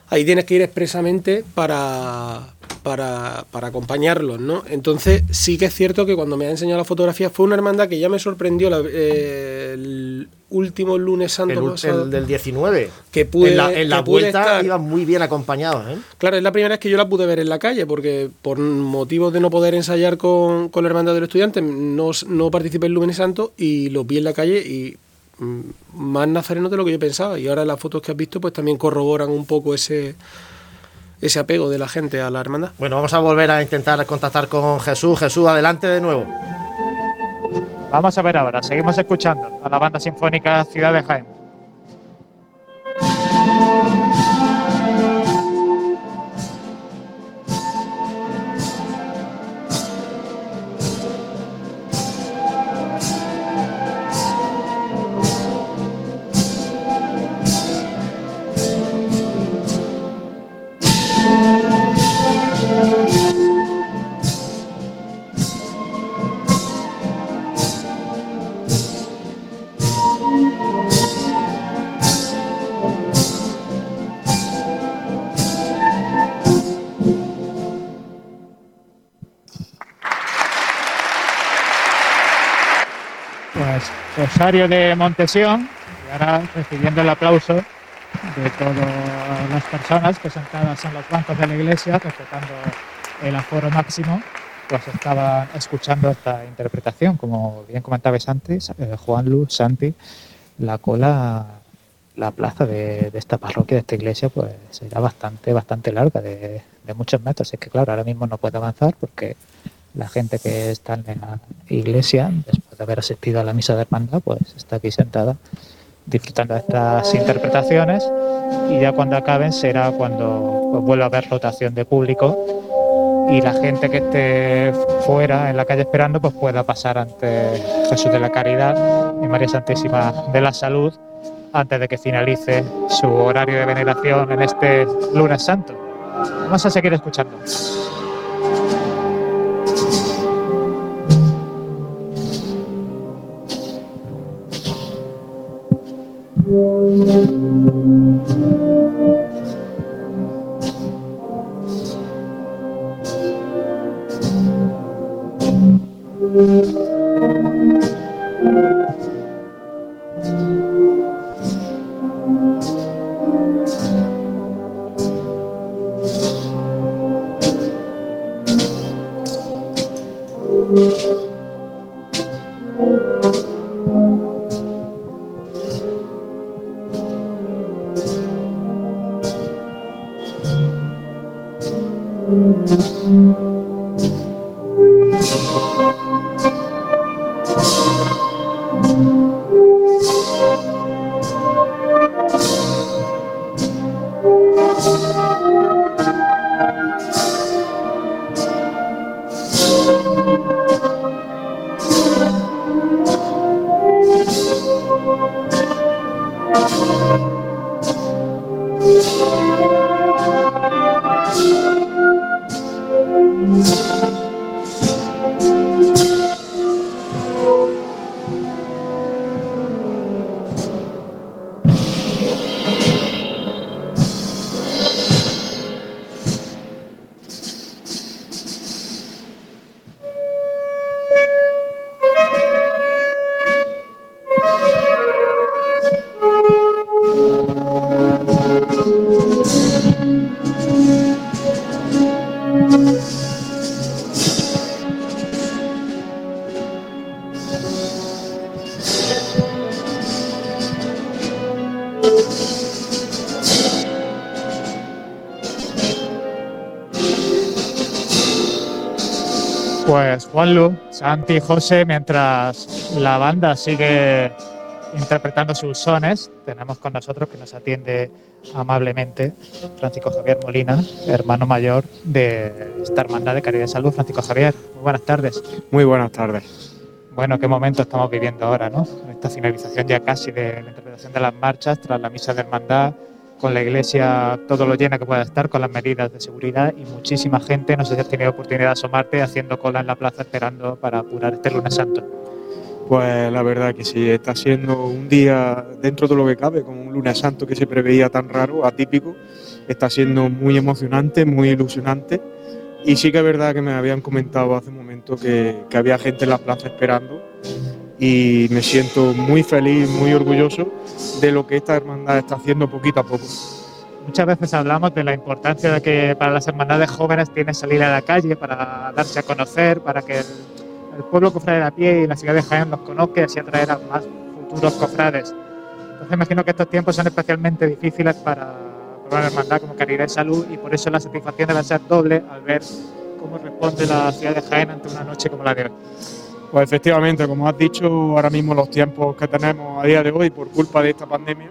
Ahí tienes que ir expresamente para, para, para, acompañarlos, ¿no? Entonces sí que es cierto que cuando me ha enseñado la fotografía fue una hermandad que ya me sorprendió eh, el último lunes santo el, del 19 que pude en la, en la vuelta iban muy bien acompañados ¿eh? claro es la primera vez que yo la pude ver en la calle porque por motivos de no poder ensayar con, con la hermandad de los estudiantes no, no participé en Lunes Santo y los vi en la calle y más nazarenos de lo que yo pensaba y ahora las fotos que has visto pues también corroboran un poco ese ese apego de la gente a la hermandad. Bueno, vamos a volver a intentar contactar con Jesús. Jesús, adelante de nuevo. Vamos a ver ahora, seguimos escuchando a la banda sinfónica Ciudad de Jaén. Rosario de Montesión, y ahora recibiendo el aplauso de toda las personas que sentadas en los bancos de la iglesia, respetando el aforo máximo, pues estaban escuchando esta interpretación. Como bien comentabais antes, eh, Juan Luz, Santi, la cola, la plaza de, de, esta parroquia, de esta iglesia, pues era bastante, bastante larga, de, de muchos metros. Es que claro, ahora mismo no puede avanzar porque la gente que está en la iglesia, después de haber asistido a la misa de hermandad, pues está aquí sentada disfrutando de estas interpretaciones y ya cuando acaben será cuando pues, vuelva a haber rotación de público y la gente que esté fuera en la calle esperando pues pueda pasar ante Jesús de la Caridad y María Santísima de la Salud antes de que finalice su horario de veneración en este lunes santo. Vamos a seguir escuchando. Thank you. Y José, mientras la banda sigue interpretando sus sones, tenemos con nosotros que nos atiende amablemente Francisco Javier Molina, hermano mayor de esta hermandad de Caridad de Salud. Francisco Javier, muy buenas tardes. Muy buenas tardes. Bueno, qué momento estamos viviendo ahora, ¿no? Esta finalización ya casi de la interpretación de las marchas tras la misa de hermandad, con la iglesia todo lo llena que pueda estar, con las medidas de seguridad y muchísima gente. No sé si has tenido oportunidad de asomarte haciendo cola en la plaza esperando para apurar este lunes santo. Pues la verdad que sí, está siendo un día dentro de lo que cabe, como un lunes santo que se preveía tan raro, atípico. Está siendo muy emocionante, muy ilusionante. Y sí que es verdad que me habían comentado hace un momento que, que había gente en la plaza esperando y me siento muy feliz, muy orgulloso de lo que esta hermandad está haciendo poquito a poco. Muchas veces hablamos de la importancia de que para las hermandades jóvenes tiene salir a la calle para darse a conocer, para que el, el pueblo cofrade de a pie y la ciudad de Jaén los conozca y así atraer a más futuros cofrades. Entonces imagino que estos tiempos son especialmente difíciles para, para una hermandad como Caridad y Salud y por eso la satisfacción debe ser doble al ver cómo responde la ciudad de Jaén ante una noche como la de hoy. Pues efectivamente, como has dicho, ahora mismo los tiempos que tenemos a día de hoy por culpa de esta pandemia,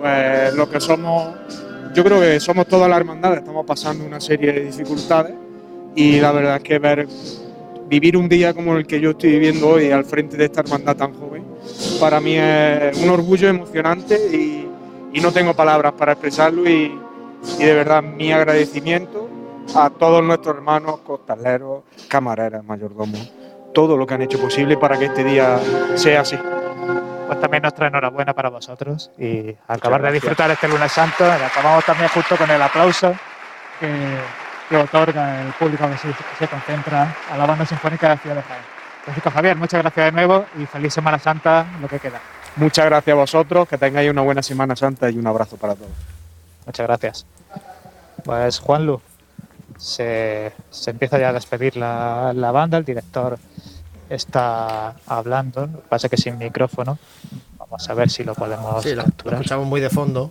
pues lo que somos, yo creo que somos todas las hermandades, estamos pasando una serie de dificultades y la verdad es que ver, vivir un día como el que yo estoy viviendo hoy al frente de esta hermandad tan joven, para mí es un orgullo emocionante y, no tengo palabras para expresarlo y, y de verdad mi agradecimiento a todos nuestros hermanos costaleros, camareras, mayordomos todo lo que han hecho posible para que este día sea así. Pues también nuestra enhorabuena para vosotros y acabar de disfrutar este lunes santo. Acabamos también justo con el aplauso que, que otorga el público que se, que se, concentra a la banda sinfónica de la ciudad de Jaén. Francisco Javier, muchas gracias de nuevo y feliz Semana Santa lo que queda. Muchas gracias a vosotros, que tengáis una buena Semana Santa y un abrazo para todos. Muchas gracias. Pues Juanlu, se, se empieza ya a despedir la, la banda, el director está hablando, lo que pasa es que sin micrófono. Vamos a ver si lo podemos Sí, lo, lo capturar. escuchamos muy de fondo.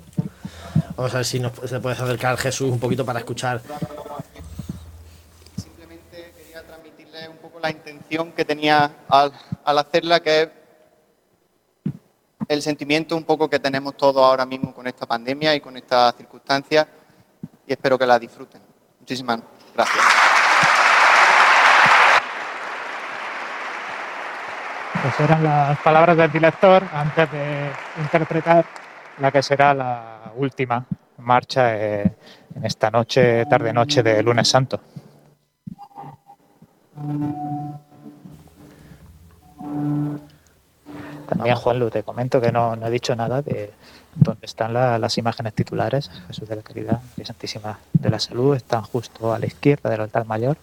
Vamos a ver si nos, se puede acercar Jesús un poquito para escuchar. quería transmitirle un poco la intención que tenía al, al hacerla, que es el sentimiento un poco que tenemos todos ahora mismo con esta pandemia y con estas circunstancias, y espero que la disfruten. Muchísimas gracias. Pues eran las palabras del director antes de interpretar la que será la última marcha eh, en esta noche, tarde-noche de lunes santo. También, Juanlu, te comento que no, no he dicho nada de dónde están la- las imágenes titulares. Jesús de la Caridad y Santísima de la Salud están justo a la izquierda del altar mayor,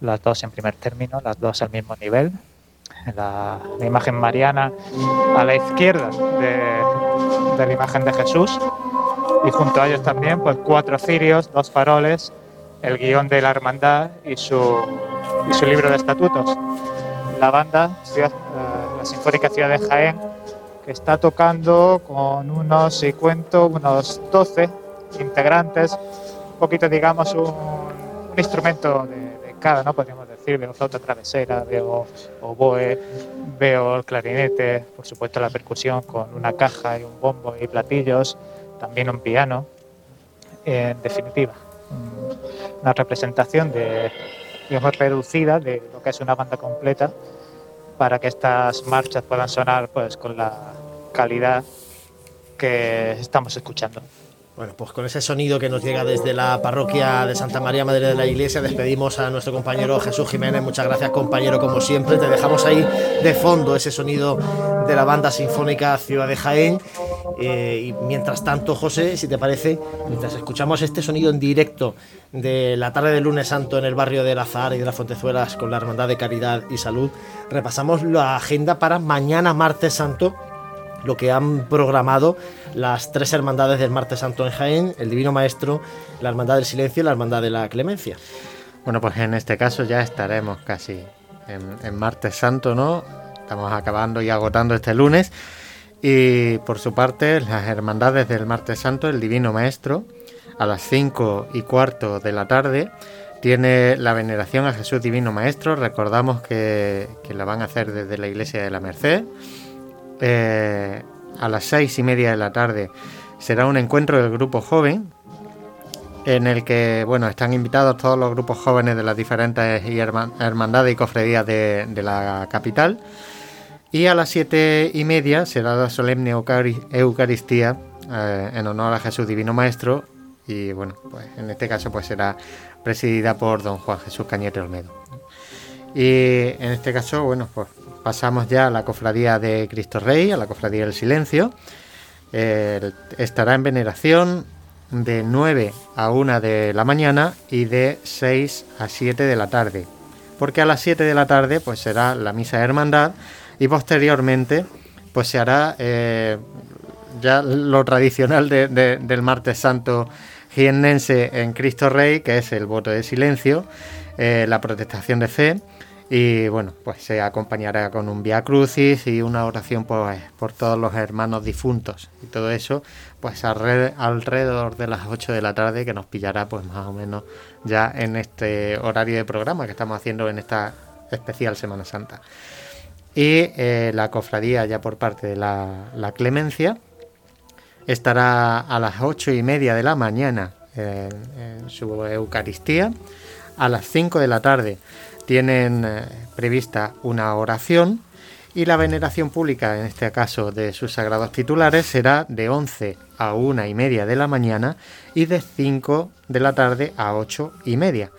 las dos en primer término, las dos al mismo nivel. La, la imagen mariana a la izquierda de, de la imagen de Jesús y junto a ellos también pues cuatro cirios, dos faroles, el guion de la hermandad y su, y su libro de estatutos. La banda, Ciudad- eh, la Sinfónica Ciudad de Jaén, que está tocando con unos, si cuento, unos 12 integrantes, un poquito, digamos, un, instrumento de, cada, ¿no? Podríamos decir, veo flauta travesera, veo oboe, veo el clarinete, por supuesto la percusión con una caja y un bombo y platillos, también un piano. En definitiva, una representación de, digamos, reducida de lo que es una banda completa para que estas marchas puedan sonar pues con la calidad que estamos escuchando. Bueno, pues con ese sonido que nos llega desde la parroquia de Santa María Madre de la Iglesia, despedimos a nuestro compañero Jesús Jiménez. Muchas gracias, compañero, como siempre. Te dejamos ahí de fondo ese sonido de la banda sinfónica Ciudad de Jaén. Eh, y mientras tanto, José, si te parece, mientras escuchamos este sonido en directo de la tarde del lunes santo en el barrio de Lazar y de las Fontezuelas con la Hermandad de Caridad y Salud, repasamos la agenda para mañana, martes santo, lo que han programado las tres hermandades del Martes Santo en Jaén, el Divino Maestro, la Hermandad del Silencio y la Hermandad de la Clemencia. Bueno, pues en este caso ya estaremos casi en, martes santo, ¿no? Estamos acabando y agotando este lunes. Y por su parte, las hermandades del martes santo, el Divino Maestro, a las 5 y cuarto de la tarde, tiene la veneración a Jesús Divino Maestro. Recordamos que, que la van a hacer desde la Iglesia de la Merced. Eh, a las seis y media de la tarde. Será un encuentro del grupo joven en el que bueno están invitados todos los grupos jóvenes de las diferentes hermandades y cofradías de, de la capital. Y a las siete y media será la solemne Eucari- Eucaristía eh, en honor a Jesús Divino Maestro. Y bueno pues en este caso pues será presidida por don Juan Jesús Cañete Olmedo. Y en este caso, bueno, pues pasamos ya a la cofradía de Cristo Rey, a la cofradía del Silencio. Estará en veneración de 9 a 1 de la mañana y de 6 a 7 de la tarde. Porque a las 7 de la tarde pues será la misa de hermandad y posteriormente pues se hará eh, ya lo tradicional de- de- del martes santo jiennense en Cristo Rey, que es el voto de silencio, eh, la protestación de fe y bueno, pues se acompañará con un Via Crucis y una oración pues, por todos los hermanos difuntos y todo eso pues alre- alrededor de las 8 de la tarde que nos pillará pues más o menos ya en este horario de programa que estamos haciendo en esta especial Semana Santa. Y eh, la cofradía ya por parte de la, la Clemencia estará a las ocho y media de la mañana en su Eucaristía. A las 5 de la tarde tienen eh, prevista una oración y la veneración pública, en este caso de sus sagrados titulares, será de 11 a una y media de la mañana y de 5 de la tarde a 8 y media.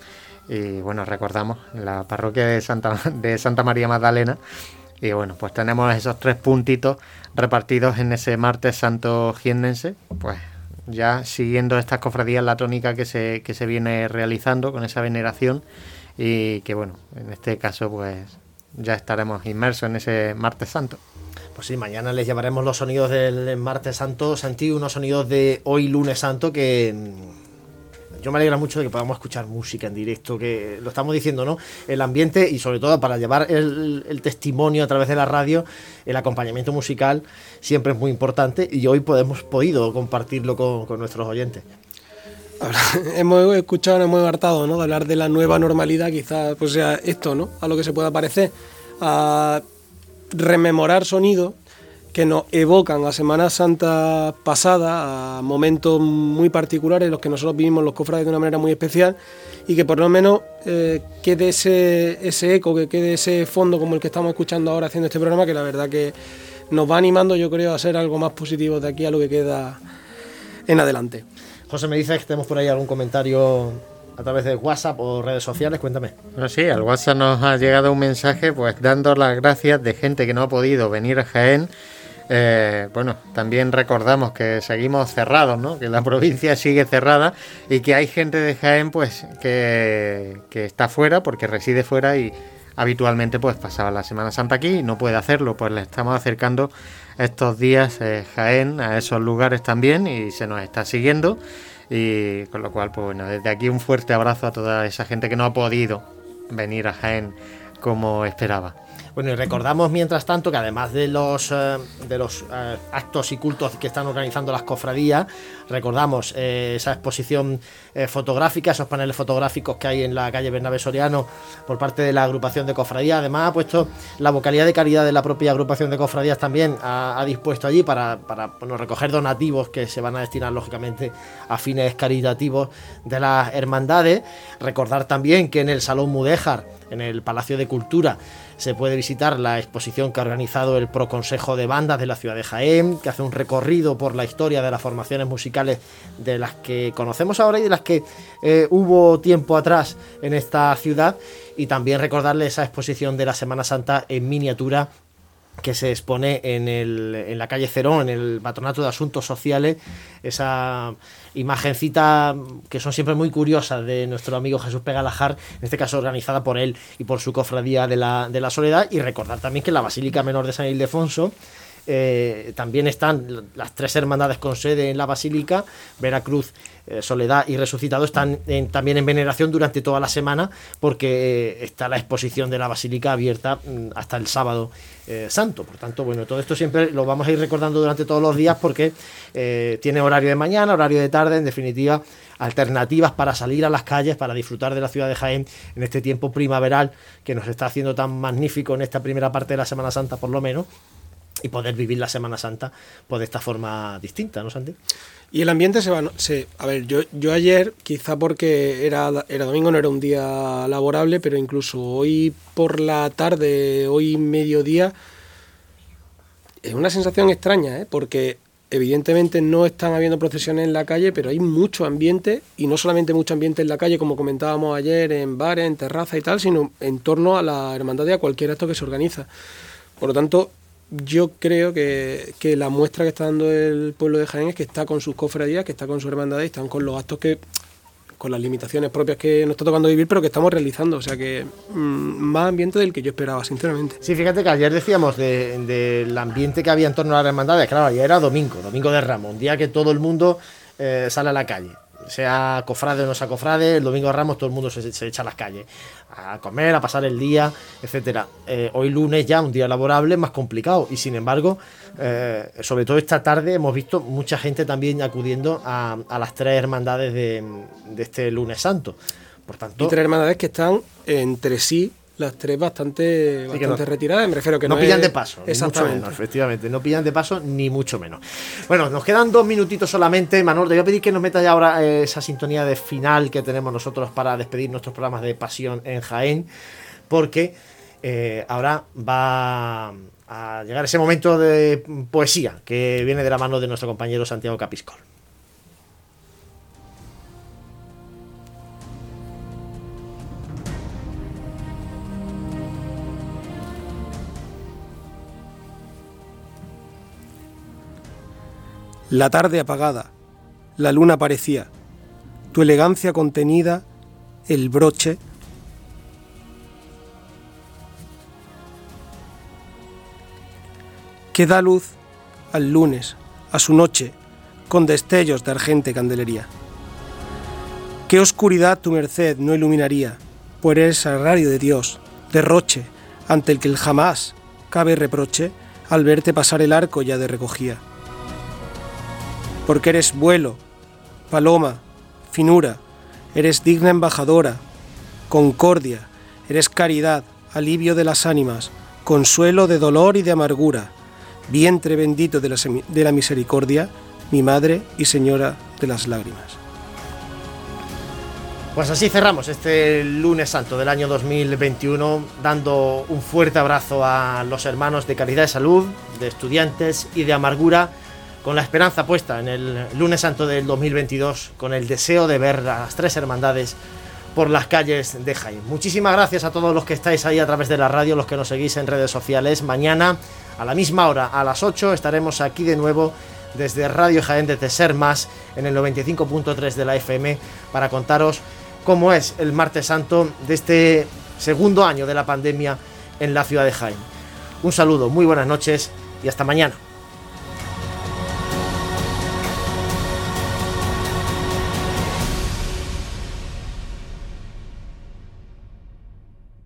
Y bueno, recordamos la parroquia de Santa, Santa María Magdalena. Y bueno, pues tenemos esos tres puntitos repartidos en ese martes santo jiennense. Pues ya siguiendo estas cofradías, la tónica que se, que se viene realizando con esa veneración. Y que bueno, en este caso pues ya estaremos inmersos en ese martes santo. Pues sí, mañana les llevaremos los sonidos del martes santo, Santi, unos sonidos de hoy lunes santo que mm, yo me alegra mucho de que podamos escuchar música en directo, que lo estamos diciendo, ¿no? El ambiente y sobre todo para llevar el, testimonio a través de la radio, el acompañamiento musical siempre es muy importante y hoy podemos podido compartirlo con nuestros oyentes. [laughs] hemos escuchado, nos hemos hartado ¿no? de hablar de la nueva normalidad, quizás pues sea esto, ¿no? A lo que se pueda parecer, a rememorar sonidos que nos evocan a Semana Santa pasada, a momentos muy particulares, los que nosotros vivimos los cofrades de una manera muy especial, y que por lo menos eh, quede ese, ese eco, que quede ese fondo como el que estamos escuchando ahora haciendo este programa, que la verdad que nos va animando, yo creo, a ser algo más positivo de aquí a lo que queda en adelante. José, me dice que tenemos por ahí algún comentario a través de WhatsApp o redes sociales, cuéntame. Bueno, sí, al WhatsApp nos ha llegado un mensaje pues dando las gracias de gente que no ha podido venir a Jaén. Eh, bueno, también recordamos que seguimos cerrados, ¿no? Que la [laughs] provincia sigue cerrada y que hay gente de Jaén pues que, que está fuera porque reside fuera y habitualmente pues pasaba la Semana Santa aquí y no puede hacerlo, pues le estamos acercando estos días eh, Jaén a esos lugares también y se nos está siguiendo y con lo cual pues bueno, desde aquí un fuerte abrazo a toda esa gente que no ha podido venir a Jaén como esperaba. Bueno, y recordamos mientras tanto que además de los, eh, de los eh, actos y cultos que están organizando las cofradías, recordamos eh, esa exposición eh, fotográfica, esos paneles fotográficos que hay en la calle Bernabé Soriano por parte de la agrupación de cofradías. Además, ha puesto la vocalidad de caridad de la propia agrupación de cofradías también, ha, ha dispuesto allí para, para bueno, recoger donativos que se van a destinar lógicamente a fines caritativos de las hermandades. Recordar también que en el Salón Mudéjar, en el Palacio de Cultura, se puede visitar la exposición que ha organizado el Proconsejo de Bandas de la ciudad de Jaén, que hace un recorrido por la historia de las formaciones musicales de las que conocemos ahora y de las que eh, hubo tiempo atrás en esta ciudad. Y también recordarle esa exposición de la Semana Santa en miniatura que se expone en, el, en la calle Cerón, en el Patronato de Asuntos Sociales, esa imagencita que son siempre muy curiosas de nuestro amigo Jesús Pegalajar, en este caso organizada por él y por su cofradía de la, de la Soledad, y recordar también que la Basílica Menor de San Ildefonso eh, también están las tres hermandades con sede en la Basílica, Veracruz, eh, Soledad y Resucitado, están también en veneración durante toda la semana porque eh, está la exposición de la Basílica abierta mm, hasta el sábado santo. Por tanto, bueno, todo esto siempre lo vamos a ir recordando durante todos los días porque tiene horario de mañana, horario de tarde, en definitiva, alternativas para salir a las calles, para disfrutar de la ciudad de Jaén en este tiempo primaveral que nos está haciendo tan magnífico en esta primera parte de la Semana Santa, por lo menos y poder vivir la Semana Santa pues de esta forma distinta, ¿no, Santi? Y el ambiente se va. a ver, yo, yo ayer, quizá porque era, era domingo, no era un día laborable, pero incluso hoy por la tarde, hoy mediodía, es una sensación extraña, ¿eh? porque evidentemente no están habiendo procesiones en la calle, pero hay mucho ambiente, y no solamente mucho ambiente en la calle, como comentábamos ayer, en bares, en terraza y tal, sino en torno a la hermandad y a cualquier acto que se organiza. Por lo tanto, yo creo que, que la muestra que está dando el pueblo de Jaén es que está con sus cofradías, que está con sus hermandades y están con los actos que con las limitaciones propias que nos está tocando vivir, pero que estamos realizando. O sea que mm, más ambiente del que yo esperaba, sinceramente. Sí, fíjate que ayer decíamos de- del ambiente que había en torno a las hermandades. Claro, ayer era domingo, domingo de Ramos, un día que todo el mundo eh, sale a la calle. Sea cofrade o no sea cofrade, el domingo de Ramos todo el mundo se, echa a las calles a comer, a pasar el día, etcétera. Eh, hoy lunes ya, un día laborable, más complicado. Y sin embargo, eh, sobre todo esta tarde, hemos visto mucha gente también acudiendo a, a las tres hermandades de, de este lunes santo. Por tanto, Y tres hermandades que están entre sí, las tres bastante, bastante no- retiradas. Me refiero que no, no, pillan es- de paso, mucho Exactamente. menos, efectivamente. No pillan de paso, ni mucho menos. Bueno, nos quedan dos minutitos solamente. Manolo, te voy a pedir que nos metas ya ahora eh, esa sintonía de final que tenemos nosotros para despedir nuestros programas de Pasión en Jaén, porque eh, ahora va a llegar ese momento de poesía que viene de la mano de nuestro compañero Santiago Capiscol. La tarde apagada, la luna parecía, tu elegancia contenida, el broche. que da luz al lunes, a su noche, con destellos de argente candelería. Qué oscuridad tu merced no iluminaría, pues eres sagrario de Dios, derroche, ante el que el jamás cabe reproche al verte pasar el arco ya de recogía. Porque eres vuelo, paloma, finura, eres digna embajadora, concordia, eres caridad, alivio de las ánimas, consuelo de dolor y de amargura, vientre bendito de la, de la misericordia, mi madre y señora de las lágrimas. Pues así cerramos este lunes santo del año 2021, dando un fuerte abrazo a los hermanos de Caridad de Salud, de estudiantes y de amargura, con la esperanza puesta en el lunes santo del 2022, con el deseo de ver las tres hermandades por las calles de Jaén. Muchísimas gracias a todos los que estáis ahí a través de la radio, los que nos seguís en redes sociales. Mañana, a la misma hora, a las 8, estaremos aquí de nuevo desde Radio Jaén de Ser Más en el 95.3 de la FM para contaros cómo es el martes santo de este segundo año de la pandemia en la ciudad de Jaén. Un saludo, muy buenas noches y hasta mañana.